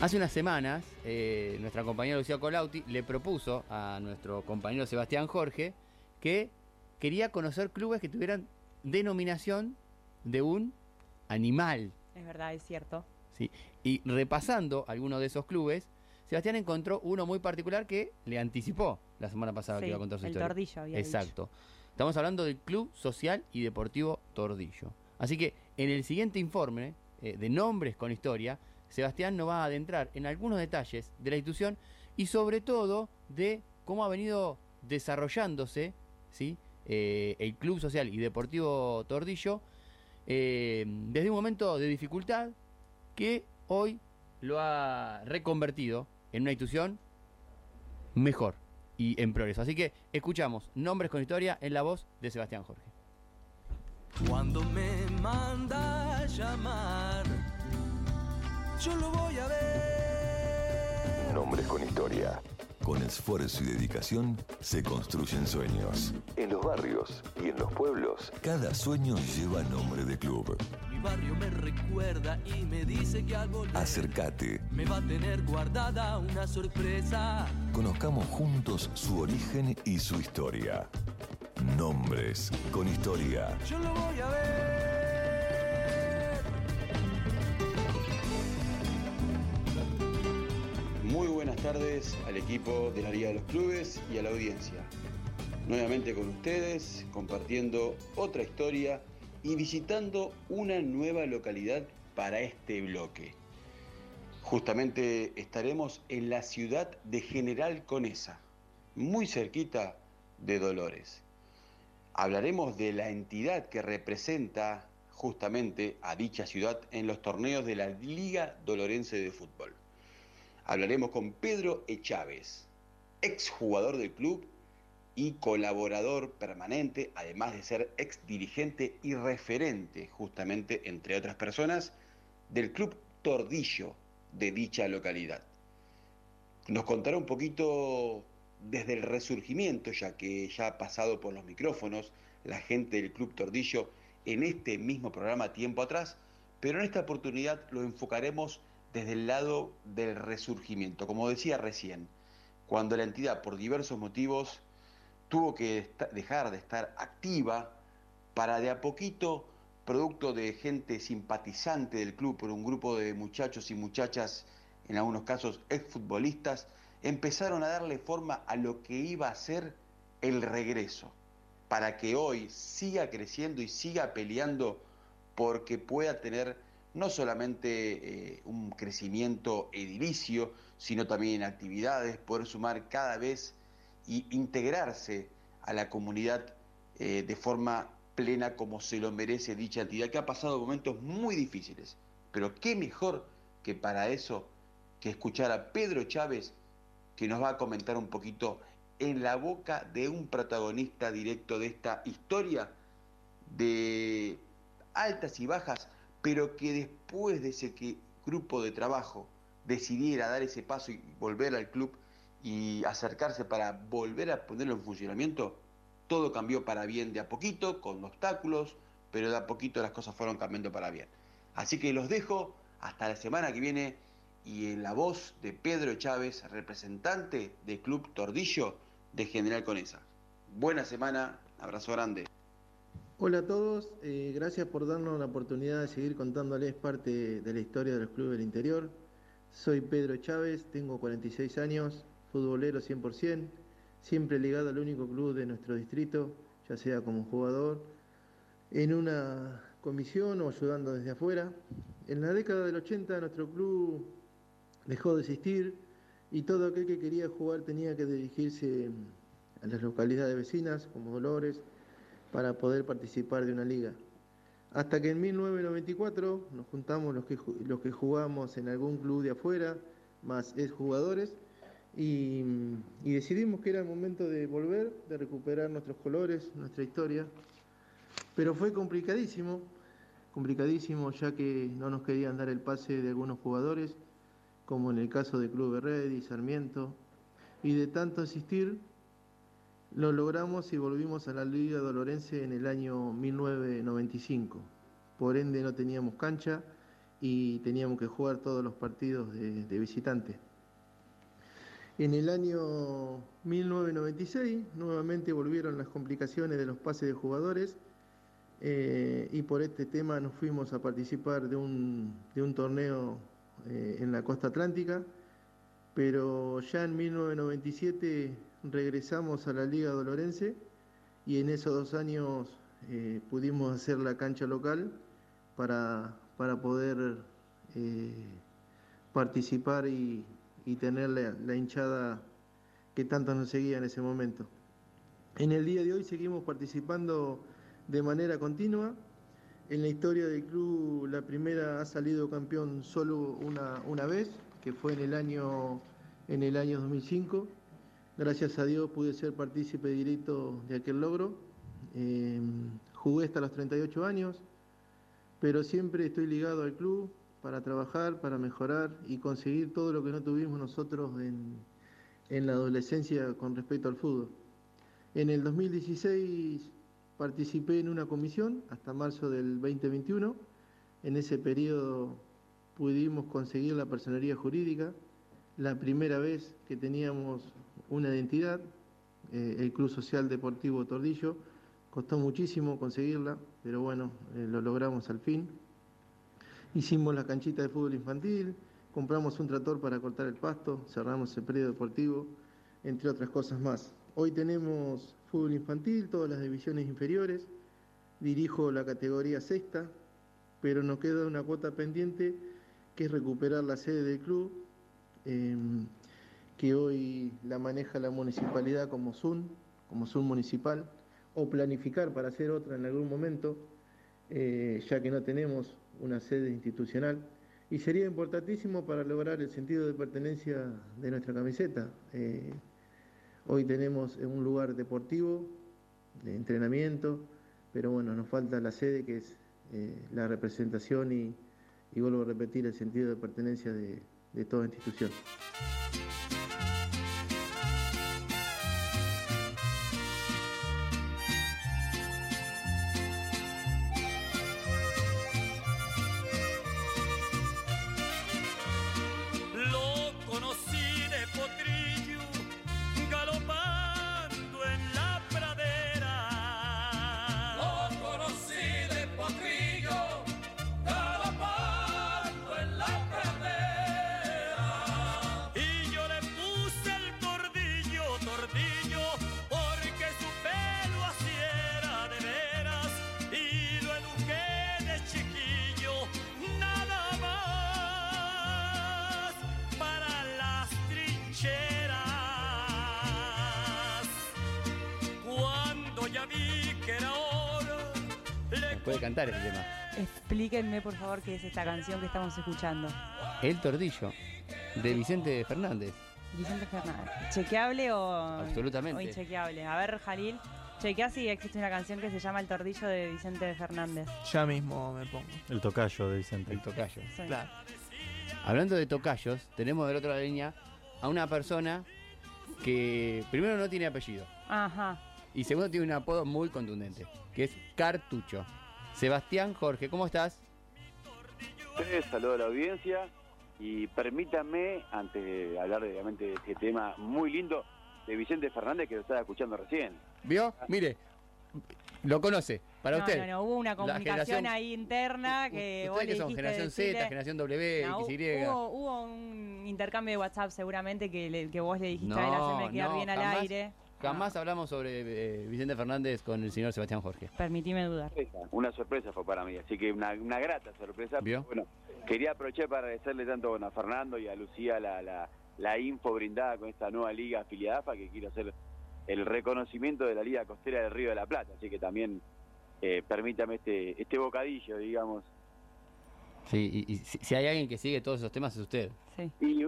Hace unas semanas, eh, nuestra compañera Lucía Colauti le propuso a nuestro compañero Sebastián Jorge que quería conocer clubes que tuvieran denominación de un animal. Es verdad, es cierto. ¿sí? Y repasando algunos de esos clubes, Sebastián encontró uno muy particular que le anticipó la semana pasada que iba a contar su el historia. Tordillo había Exacto. Estamos hablando del Club Social y Deportivo Tordillo. Así que en el siguiente informe eh, de nombres con historia, Sebastián nos va a adentrar en algunos detalles de la institución y sobre todo de cómo ha venido desarrollándose ¿sí? Eh, el Club Social y Deportivo Tordillo eh, desde un momento de dificultad que hoy lo ha reconvertido en una institución mejor y en progreso. Así que escuchamos Nombres con Historia en la voz de Sebastián Jorge. Cuando me llamar yo lo voy a ver. Nombres con historia. Con esfuerzo y dedicación se construyen sueños. En los barrios y en los pueblos, cada sueño lleva nombre de club. Mi barrio me recuerda y me dice que algo Acércate. Me va a tener guardada una sorpresa. Conozcamos juntos su origen y su historia. Nombres con historia. Yo lo voy a ver. Tardes al equipo de la Liga de los Clubes y a la audiencia. Nuevamente con ustedes, compartiendo otra historia y visitando una nueva localidad para este bloque. Justamente estaremos en la ciudad de General Conesa, muy cerquita de Dolores. Hablaremos de la entidad que representa justamente a dicha ciudad en los torneos de la Liga Dolorense de Fútbol. Hablaremos con Pedro Echávez, exjugador del club y colaborador permanente, además de ser ex dirigente y referente, justamente, entre otras personas, del club Tordillo de dicha localidad. Nos contará un poquito desde el resurgimiento, ya que ya ha pasado por los micrófonos la gente del club Tordillo en este mismo programa tiempo atrás, pero en esta oportunidad lo enfocaremos desde el lado del resurgimiento. Como decía recién, cuando la entidad por diversos motivos tuvo que dejar de estar activa para de a poquito, producto de gente simpatizante del club por un grupo de muchachos y muchachas, en algunos casos exfutbolistas, empezaron a darle forma a lo que iba a ser el regreso, para que hoy siga creciendo y siga peleando porque pueda tener no solamente eh, un crecimiento edilicio, sino también en actividades, poder sumar cada vez y integrarse a la comunidad eh, de forma plena como se lo merece dicha entidad, que ha pasado momentos muy difíciles. Pero qué mejor que para eso que escuchar a Pedro Chávez, que nos va a comentar un poquito en la boca de un protagonista directo de esta historia de altas y bajas pero que después de ese grupo de trabajo decidiera dar ese paso y volver al club y acercarse para volver a ponerlo en funcionamiento, todo cambió para bien de a poquito, con obstáculos, pero de a poquito las cosas fueron cambiando para bien. Así que los dejo hasta la semana que viene y en la voz de Pedro Chávez, representante del Club Tordillo de General Conesa. Buena semana, abrazo grande. Hola a todos, eh, gracias por darnos la oportunidad de seguir contándoles parte de la historia de los clubes del interior. Soy Pedro Chávez, tengo 46 años, futbolero 100%, siempre ligado al único club de nuestro distrito, ya sea como jugador, en una comisión o ayudando desde afuera. En la década del 80 nuestro club dejó de existir y todo aquel que quería jugar tenía que dirigirse a las localidades vecinas como Dolores, para poder participar de una liga. Hasta que en 1994 nos juntamos los que, los que jugamos en algún club de afuera, más exjugadores, y, y decidimos que era el momento de volver, de recuperar nuestros colores, nuestra historia. Pero fue complicadísimo, complicadísimo ya que no nos querían dar el pase de algunos jugadores, como en el caso de Club Red y Sarmiento, y de tanto insistir lo logramos y volvimos a la Liga Dolorense en el año 1995. Por ende no teníamos cancha y teníamos que jugar todos los partidos de, visitante. En el año 1996 nuevamente volvieron las complicaciones de los pases de jugadores eh, y por este tema nos fuimos a participar de un, de un torneo eh, en la costa atlántica, pero ya en 1997 regresamos a la Liga Dolorense y en esos dos años eh, pudimos hacer la cancha local para, para poder eh, participar y, y tener la, la hinchada que tanto nos seguía en ese momento. En el día de hoy seguimos participando de manera continua. En la historia del club la primera ha salido campeón solo una, una vez, que fue en el año, en el año 2005. Gracias a Dios pude ser partícipe directo de aquel logro. Eh, jugué hasta los 38 años, pero siempre estoy ligado al club para trabajar, para mejorar y conseguir todo lo que no tuvimos nosotros en, en la adolescencia con respecto al fútbol. En el 2016 participé en una comisión hasta marzo del 2021. En ese periodo pudimos conseguir la personería jurídica, la primera vez que teníamos una identidad, eh, el Club Social Deportivo Tordillo. Costó muchísimo conseguirla, pero bueno, eh, lo logramos al fin. Hicimos la canchita de fútbol infantil, compramos un tractor para cortar el pasto, cerramos el periodo deportivo, entre otras cosas más. Hoy tenemos fútbol infantil, todas las divisiones inferiores, dirijo la categoría sexta, pero nos queda una cuota pendiente que es recuperar la sede del club, eh, que hoy la maneja la municipalidad como ZUN, como ZUN municipal, o planificar para hacer otra en algún momento, eh, ya que no tenemos una sede institucional. Y sería importantísimo para lograr el sentido de pertenencia de nuestra camiseta. Eh, hoy tenemos un lugar deportivo, de entrenamiento, pero bueno, nos falta la sede que es eh, la representación y, y, vuelvo a repetir, el sentido de pertenencia de, de toda institución. Puede cantar este tema. Explíquenme, por favor, qué es esta canción que estamos escuchando. El Tordillo, de Vicente Fernández. Vicente Fernández. ¿Chequeable o, Absolutamente. o inchequeable? A ver, Jalil, chequea si existe una canción que se llama El Tordillo de Vicente Fernández. Ya mismo me pongo. El tocayo de Vicente. El tocayo. Sí. Claro. Hablando de tocayos, tenemos del otro lado de la línea a una persona que primero no tiene apellido Ajá. Y segundo tiene un apodo muy contundente, que es Cartucho. Sebastián Jorge, ¿cómo estás? Ustedes, saludo a la audiencia y permítanme, antes de hablar de, obviamente de este tema muy lindo de Vicente Fernández que lo estaba escuchando recién. ¿Vio? Mire, lo conoce. Para no, usted. no, no, hubo una comunicación ahí interna que vos Ustedes que son generación Z, generación W, No, XY. hubo, hubo un intercambio de WhatsApp seguramente que, le- que vos le dijiste a él No, hacerme quedar no, bien al jamás- aire. Jamás hablamos sobre eh, Vicente Fernández con el señor Sebastián Jorge. Permitime dudar. Sorpresa, Una sorpresa fue para mí, así que una, una grata sorpresa. ¿Vio? Bueno, quería aprovechar para agradecerle tanto bueno, a Fernando y a Lucía la, la, la info brindada con esta nueva liga afiliada AFA que quiero hacer el reconocimiento de la Liga Costera del Río de la Plata, así que también eh, permítame este, este bocadillo, digamos. Sí, y, y si, si hay alguien que sigue todos esos temas es usted. Sí. Y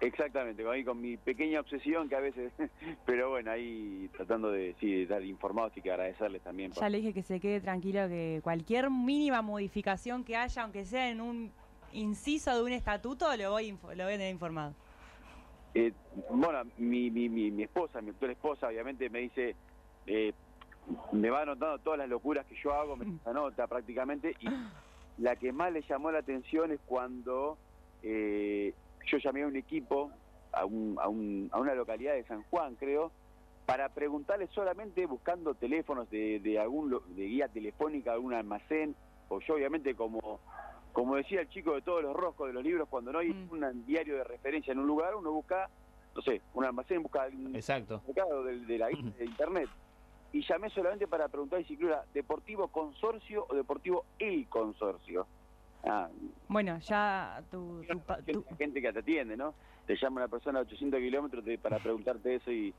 exactamente, con, ahí con mi pequeña obsesión que a veces, pero bueno, ahí tratando de, sí, de estar informados y que agradecerles también. por- Ya le dije que se quede tranquilo que cualquier mínima modificación que haya, aunque sea en un inciso de un estatuto, lo voy, lo voy a tener informado. Eh, bueno, mi, mi, mi, mi esposa, mi actual esposa, obviamente me dice, eh, me va anotando todas las locuras que yo hago, me anota prácticamente, y la que más le llamó la atención es cuando eh, yo llamé a un equipo, a, un, a, un, a una localidad de San Juan, creo, para preguntarle solamente buscando teléfonos de, de algún de guía telefónica, algún almacén, o yo obviamente como como decía el chico de todos los roscos de los libros, cuando no hay Mm. un diario de referencia en un lugar, uno busca, no sé, un almacén, busca un Exacto. mercado de, de la de internet. Y llamé solamente para preguntar si era Deportivo Consorcio o Deportivo El Consorcio. Ah, Bueno, ya tu, tu tu- gente, gente que te atiende, ¿no? Te llama una persona a 800 kilómetros para preguntarte eso y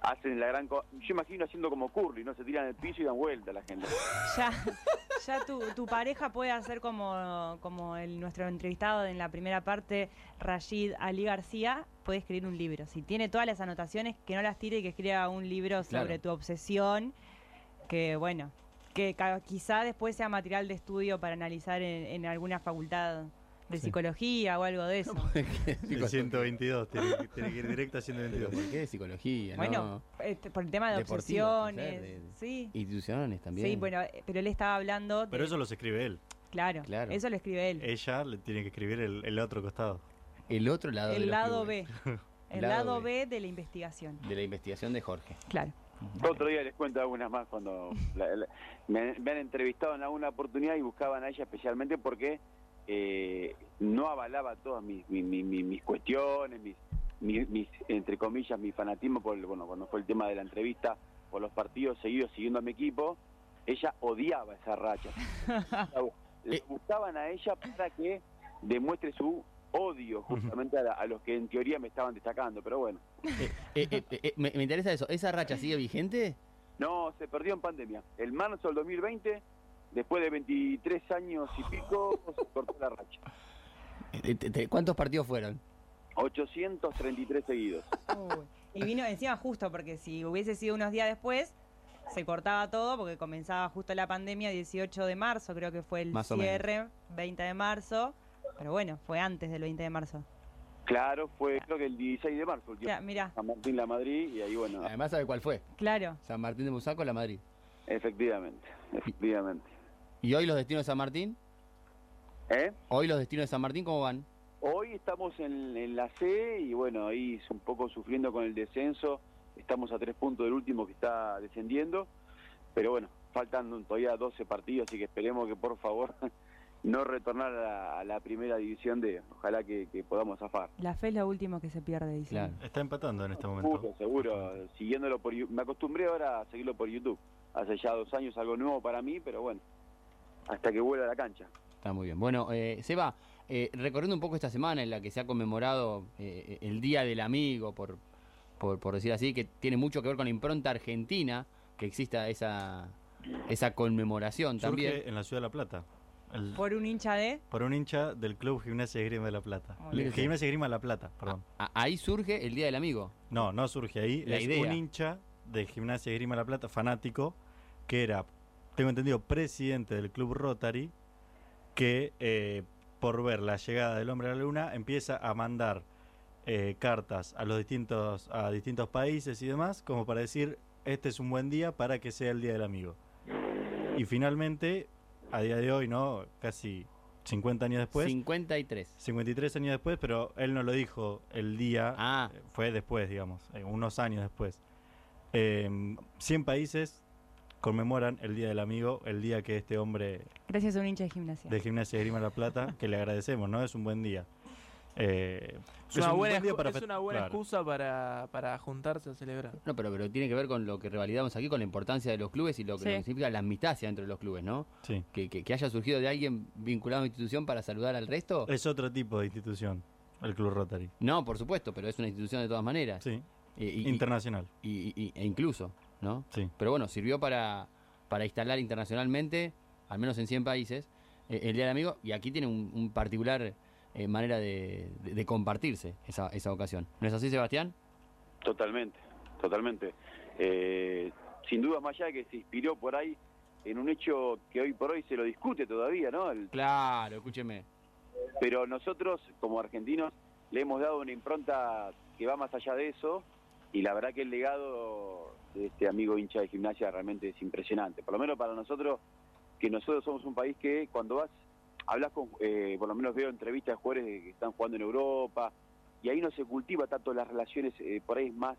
hacen la gran... co- Yo imagino haciendo como Curly, ¿no? Se tiran al piso y dan vuelta a la gente. ya, ya tu, tu pareja puede hacer como, como el, nuestro entrevistado en la primera parte, Rashid Ali García, puede escribir un libro. Si tiene todas las anotaciones, que no las tire y que escriba un libro sobre Claro. tu obsesión, que bueno, que quizá después sea material de estudio para analizar en, en alguna facultad de Sí. psicología o algo de eso. El 122, tiene, que- tiene que ir directo a Pero 122. ¿por qué de psicología? Bueno, este, por el tema de obsesiones, de- sí. no? Instituciones también. Sí, bueno, eh, pero él estaba hablando de- Pero eso los escribe él. claro, Claro. eso lo escribe él. Ella le tiene que escribir el, el otro costado. El otro lado el lado. B. El Lado lado B. B de la investigación. De la investigación de Jorge. Claro. Otro día les cuento algunas más cuando la- la- me, me han entrevistado en alguna oportunidad y buscaban a ella especialmente porque eh, no avalaba todas mis, mi- mi- mi- mis cuestiones, mis, mis, entre comillas, mi fanatismo por el- bueno, cuando fue el tema de la entrevista por los partidos seguidos siguiendo a mi equipo, ella odiaba esa racha. Le Eh. buscaban a ella para que demuestre su odio justamente a, la- a los que en teoría me estaban destacando, pero bueno. Eh, eh, eh, eh, me, me interesa eso. ¿Esa racha sigue vigente? No, se perdió en pandemia. El marzo del 2020, después de 23 años y pico, se cortó la racha. ¿Cuántos partidos fueron? 833 seguidos. Uy. Y vino encima justo, porque si hubiese sido unos días después, se cortaba todo, porque comenzaba justo la pandemia, 18 de marzo, creo que fue el Más cierre, 20 de marzo. Pero bueno, fue antes del 20 de marzo. Claro, fue creo que el 16 de marzo, último. Ya, mira, San Martín La Madrid, y ahí bueno, Además, ¿sabe cuál fue? claro. San Martín de Musaco, La Madrid. efectivamente, efectivamente. ¿Y hoy los destinos de San Martín? ¿Eh? ¿Hoy los destinos de San Martín cómo van? Hoy estamos en, en la C y bueno, ahí es un poco sufriendo con el descenso. Estamos a tres puntos del último que está descendiendo. Pero bueno, faltan todavía 12 partidos, así que esperemos que por favor no retornar a la, a la primera división de. Ojalá que, que podamos zafar. La fe es lo último que se pierde. Claro. Está empatando en este momento. Seguro, seguro. Siguiéndolo por Me acostumbré ahora a seguirlo por YouTube. Hace ya dos años algo nuevo para mí, pero bueno, hasta que vuelva a la cancha. Está muy bien. Bueno, eh, Seba, eh, recorriendo un poco esta semana en la que se ha conmemorado eh, el Día del Amigo, por, por, por decir así, que tiene mucho que ver con la impronta argentina, que exista esa, esa conmemoración también. Surge en la ciudad de La Plata. El- Por un hincha de... por un hincha del Club Gimnasia y Esgrima de La Plata. Gimnasia y Esgrima de La Plata, perdón. A- ahí surge el Día del Amigo. No, no surge ahí. La es idea. un hincha de Gimnasia y Esgrima de La Plata, fanático, que era, tengo entendido, presidente del Club Rotary, que eh, por ver la llegada del hombre a la luna empieza a mandar eh, cartas a los distintos a distintos países y demás como para decir este es un buen día para que sea el día del amigo y finalmente a día de hoy no casi 50 años después 53. 53 años después pero él no lo dijo el día Ah, eh, fue después, digamos, eh, unos años después. Eh, 100 países conmemoran el Día del Amigo, el día que este hombre Gracias a un hincha de gimnasia. de Gimnasia de Grima La Plata, que le agradecemos, ¿no? Es un buen día. Eh, Es una un buena, buen para es una buena claro. excusa para, para juntarse a celebrar. no, pero, pero tiene que ver con lo que revalidamos aquí, con la importancia de los clubes y lo que, Sí. lo que significa la amistad dentro de los clubes, ¿no? Sí. Que, que, que haya surgido de alguien vinculado a una institución para saludar al resto. Es otro tipo de institución, el Club Rotary. No, por supuesto, pero es una institución de todas maneras. Sí, Y- y- internacional. y- y- e incluso, ¿no? Sí. Pero bueno, sirvió para, para instalar internacionalmente, al menos en 100 países, eh, el Día del Amigo, y aquí tiene un, un particular eh, manera de, de- de compartirse esa, esa ocasión. ¿No es así, Sebastián? Totalmente, totalmente. Eh, sin duda, más allá de que se inspiró por ahí en un hecho que hoy por hoy se lo discute todavía, ¿no? El- Claro, escúcheme. pero nosotros, como argentinos, le hemos dado una impronta que va más allá de eso y la verdad que el legado de este amigo hincha de gimnasia realmente es impresionante. Por lo menos para nosotros, que nosotros somos un país que cuando vas hablas con, eh, por lo menos veo entrevistas de jugadores que están jugando en Europa, y ahí no se cultiva tanto las relaciones, eh, por ahí es más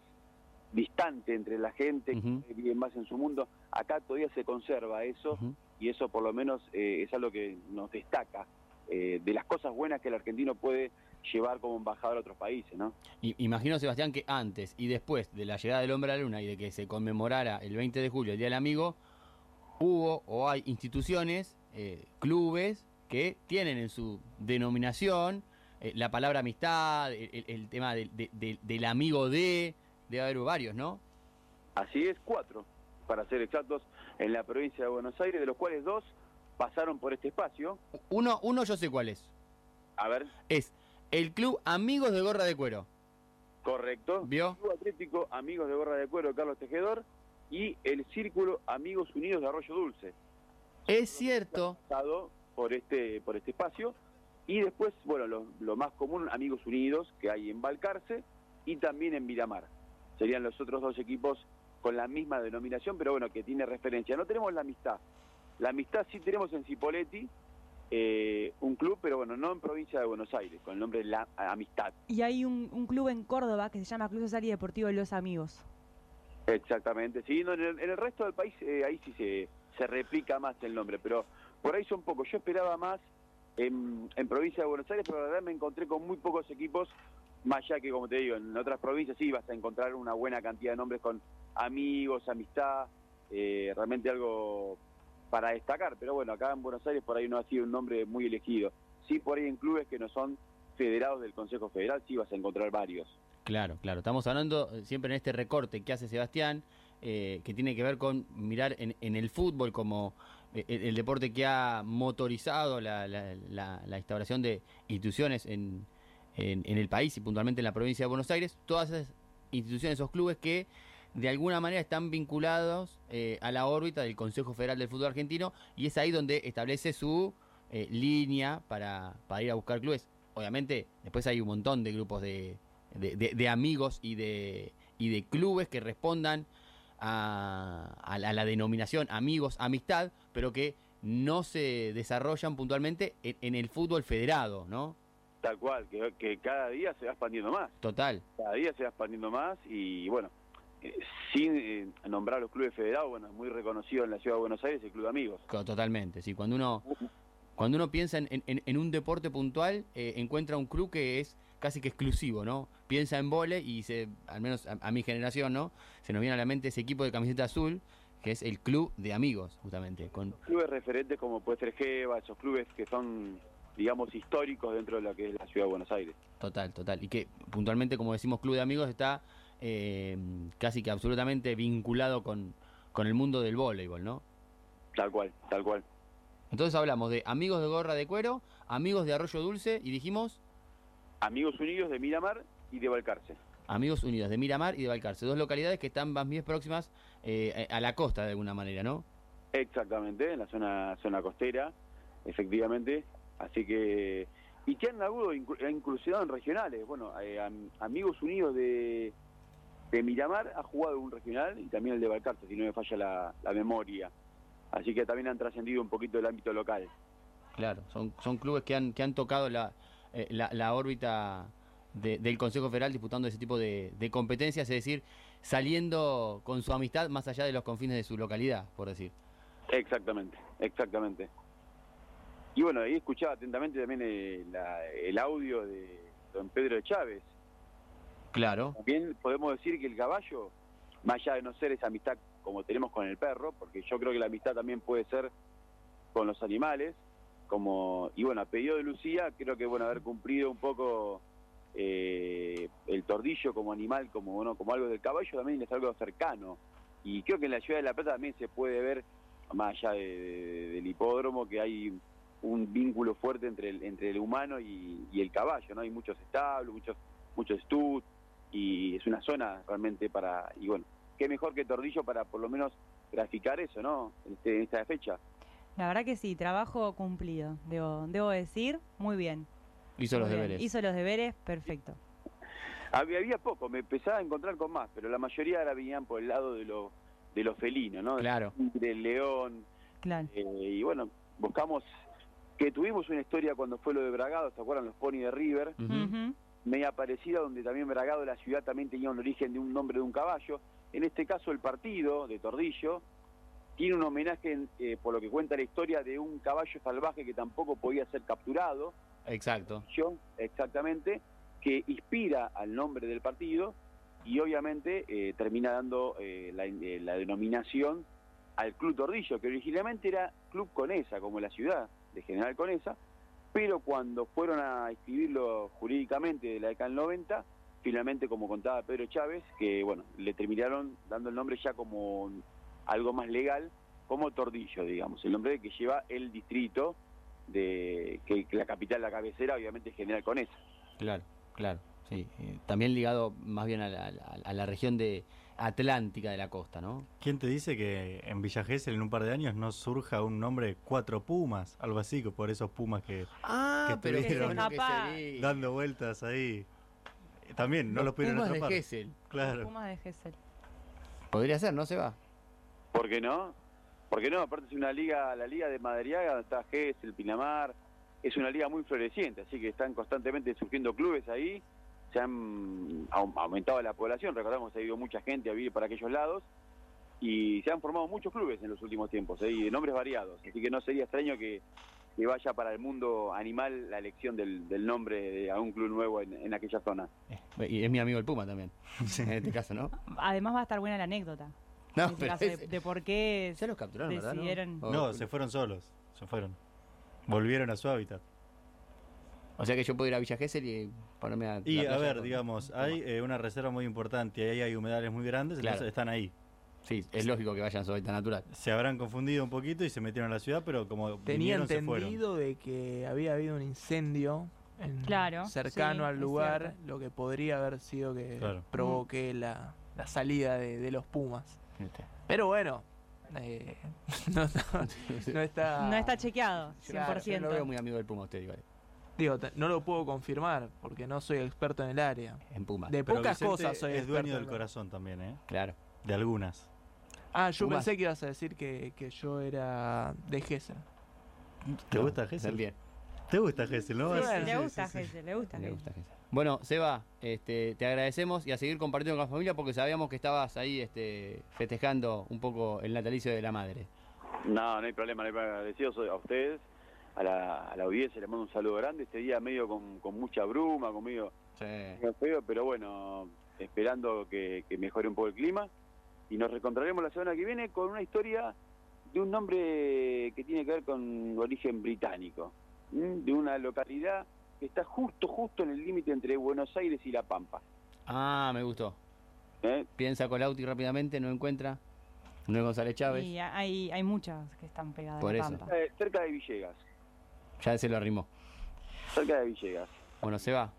distante entre la gente, Ujú. que vive más en su mundo. Acá todavía se conserva eso, y eso por lo menos eh, es algo que nos destaca eh, de las cosas buenas que el argentino puede llevar como embajador a otros países, ¿no? I- Imagino, Sebastián, que antes y después de la llegada del hombre a la luna y de que se conmemorara el 20 de julio, el Día del Amigo, hubo o hay instituciones, eh, clubes, que tienen en su denominación eh, la palabra amistad, el, el- el tema del- de- de- del amigo de, debe haber varios, ¿no? Así es, cuatro, para ser exactos, en la provincia de Buenos Aires, de los cuales dos pasaron por este espacio. Uno, uno yo sé cuál es. A ver, Es el Club Amigos de Gorra de Cuero. correcto. ¿Vio? Club Atlético Amigos de Gorra de Cuero, Carlos Tejedor, y el Círculo Amigos Unidos de Arroyo Dulce. Es cierto. Por este por este espacio. Y después bueno lo, lo más común Amigos Unidos que hay en Balcarce y también en Miramar. Serían los otros dos equipos con la misma denominación pero bueno que tiene referencia. No tenemos la amistad. La amistad sí tenemos en Cipolletti eh, un club pero bueno no en provincia de Buenos Aires con el nombre de la amistad. Y hay un, un club en Córdoba que se llama Club Social y Deportivo Los Amigos. Exactamente, sí, no, en, el, en el resto del país eh, ahí sí se, se replica más el nombre, pero por ahí son pocos. Yo esperaba más en, en provincia de Buenos Aires, pero la verdad me encontré con muy pocos equipos, más allá que, como te digo, en otras provincias sí vas a encontrar una buena cantidad de nombres con amigos, amistad, eh, realmente algo para destacar, pero bueno, acá en Buenos Aires por ahí no ha sido un nombre muy elegido. Sí, por ahí en clubes que no son federados del Consejo Federal sí vas a encontrar varios. Claro, claro. Estamos hablando eh, siempre en este recorte que hace Sebastián, eh, que tiene que ver con mirar en, en el fútbol como el, el deporte que ha motorizado la, la- la- la instauración de instituciones en, en- en el país y puntualmente en la provincia de Buenos Aires. Todas esas instituciones, esos clubes que de alguna manera están vinculados eh, a la órbita del Consejo Federal del Fútbol Argentino y es ahí donde establece su eh, línea para, para ir a buscar clubes. Obviamente, después hay un montón de grupos de, de, de- de amigos y de, y de clubes que respondan a, a la, a la denominación amigos, amistad, pero que no se desarrollan puntualmente en, en el fútbol federado, ¿no? Tal cual, que, que cada día se va expandiendo más. Total. cada día se va expandiendo más y bueno, eh, sin eh, nombrar los clubes federados, bueno, es muy reconocido en la ciudad de Buenos Aires el Club de Amigos. Totalmente, sí. Cuando uno, cuando uno piensa en, en- en un deporte puntual, eh, encuentra un club que es casi que exclusivo, ¿no? Piensa en vole y se, al menos a, a mi generación, ¿no? Se nos viene a la mente ese equipo de camiseta azul, que es el club de amigos, justamente. Con, Clubes referentes como puede ser Geva, esos clubes que son, digamos, históricos dentro de lo que es la ciudad de Buenos Aires. Total, total. Y que puntualmente, como decimos, Club de Amigos está eh, casi que absolutamente vinculado con, con el mundo del voleibol, ¿no? Tal cual, tal cual. Entonces hablamos de amigos de gorra de cuero, amigos de Arroyo Dulce y dijimos Amigos Unidos de Miramar y de Balcarce. amigos unidos de Miramar y de Balcarce, dos localidades que están más bien próximas eh, a la costa de alguna manera, ¿no? Exactamente, en la zona zona costera, efectivamente. Así que. Y que han inclu- han incursionado en regionales. Bueno, eh, am- Amigos Unidos de, de Miramar ha jugado un regional y también el de Balcarce, si no me falla la, la memoria. Así que también han trascendido un poquito el ámbito local. Claro, son, son clubes que han, que han tocado la, eh, la, la órbita de- del Consejo Federal disputando ese tipo de, de competencias, es decir, saliendo con su amistad más allá de los confines de su localidad, por decir. Exactamente, exactamente. Y bueno, ahí escuchaba atentamente también eh, la- el audio de don Pedro de Chávez. Claro, También podemos decir que el caballo, más allá de no ser esa amistad como tenemos con el perro, porque yo creo que la amistad también puede ser con los animales, como y bueno, a pedido de Lucía, creo que bueno haber cumplido un poco eh, el tordillo como animal, como bueno, como algo del caballo también es algo cercano. Y creo que en la ciudad de La Plata también se puede ver, más allá de- de- del hipódromo, que hay un vínculo fuerte entre el, entre el humano y, el caballo, ¿no? Hay muchos establos, muchos muchos stud, y es una zona realmente para, y bueno, qué mejor que Tordillo para por lo menos graficar eso, ¿no? Este- en esta fecha. La verdad que sí, trabajo cumplido, debo, debo decir, muy bien. hizo muy los bien. deberes. Hizo los deberes, perfecto. Había, había poco, me empezaba a encontrar con más, pero la mayoría ahora venían por el lado de lo, de lo felino, ¿no? Claro. Del león, Claro. eh, y bueno, buscamos que tuvimos una historia cuando fue lo de Bragado, ¿se acuerdan los Pony de River? Ujú. Ujú. media parecida, donde también Bragado, la ciudad, también tenía un origen de un nombre de un caballo. En este caso, el partido de Tordillo tiene un homenaje, eh, por lo que cuenta la historia, de un caballo salvaje que tampoco podía ser capturado, Exacto. exactamente, que inspira al nombre del partido y obviamente eh, termina dando eh, la, eh, la denominación al Club Tordillo, que originalmente era Club Conesa, como la ciudad de General Conesa, pero cuando fueron a escribirlo jurídicamente de la década del 90, finalmente, como contaba Pedro Chávez, que bueno, le terminaron dando el nombre ya como algo más legal, como Tordillo, digamos, el nombre que lleva el distrito de que, que la capital, la cabecera, obviamente es General Conesa. Claro, claro. Sí. Eh, también ligado más bien a la, a la- región de atlántica de la costa, ¿no? ¿Quién te dice que en Villa Gesell en un par de años no surja un nombre Cuatro Pumas? Algo así, que por esos Pumas que Ah, pero pero bueno que dando vueltas ahí. También, no Los los pudieron Pumas de atrapar. Gesell. Claro. Pumas de Gesell. Podría ser, ¿no se va? ¿Por qué no? ¿Por qué no? Aparte es una liga, la liga de Madariaga, donde está Gesell, Pinamar, es una liga muy floreciente, así que están constantemente surgiendo clubes ahí, se han au- aumentado la población, recordamos que ha ido mucha gente a vivir para aquellos lados, y se han formado muchos clubes en los últimos tiempos, ¿eh? y de nombres variados, así que no sería extraño que, que vaya para el mundo animal la elección del, del nombre de algún club nuevo en, en aquella zona. Eh, Y es mi amigo el Puma también. En este caso, ¿no? Además va a estar buena la anécdota. No, en este pero caso, de, por qué ya los capturaron, ¿verdad? no? decidieron- O- No, se fueron solos. Se fueron. Volvieron a su hábitat. O sea que yo puedo ir a Villa Gesell y ponerme a. Y la a ver, con- digamos, con- hay eh, una reserva muy importante y ahí hay humedales muy grandes, Claro. entonces están ahí. Sí, es lógico que vayan a su hábitat natural. Se habrán confundido un poquito y se metieron a la ciudad, pero como Tenía vinieron, se fueron. entendido de que había habido un incendio en- Claro, cercano sí, al lugar, lo que podría haber sido que Claro. provoque la, la salida de, de los Pumas. Este. Pero bueno, eh, no, no- no está... No está chequeado, 100%. Claro, Yo no lo veo muy amigo del Puma, usted, igual. Digo, no lo puedo confirmar porque no soy experto en el área. En Puma. De Pero pocas Vicente cosas soy es experto dueño del el- corazón también, ¿eh? Claro. De algunas. Ah, yo Pumas. pensé que ibas a decir que, que yo era de Gessel. ¿Te gusta Gessel? También. ¿Te gusta Gessel, no? Sí, Sí. Le gusta sí, le gusta Le. Bueno, Seba, este, te agradecemos y a seguir compartiendo con la familia porque sabíamos que estabas ahí este, festejando un poco el natalicio de la madre. No, no hay problema, no hay problema. Agradecidos a ustedes, a la, a la audiencia, les mando un saludo grande. Este día medio con, con mucha bruma, con medio, Sí. medio feo, pero bueno, esperando que, que mejore un poco el clima. Y nos reencontraremos la semana que viene con una historia de un nombre que tiene que ver con origen británico, de una localidad que está justo, justo en el límite entre Buenos Aires y La Pampa. Ah, me gustó. ¿eh? Piensa Colauti rápidamente, no encuentra. No es González Chávez. Y hay, hay muchas que están pegadas Por a la eso. pampa. Cerca de- cerca de Villegas, Ya se lo arrimó. cerca de Villegas. Bueno, Seba,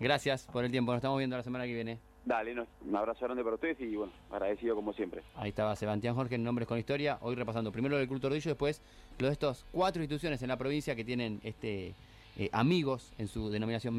gracias por el tiempo. Nos estamos viendo la semana que viene. Dale, no, un abrazo grande para ustedes y bueno, agradecido como siempre. Ahí estaba Sebastián Jorge en Nombres con Historia. Hoy repasando primero lo del Club Tordillo, después lo de estos cuatro instituciones en la provincia que tienen este eh, amigos en su denominación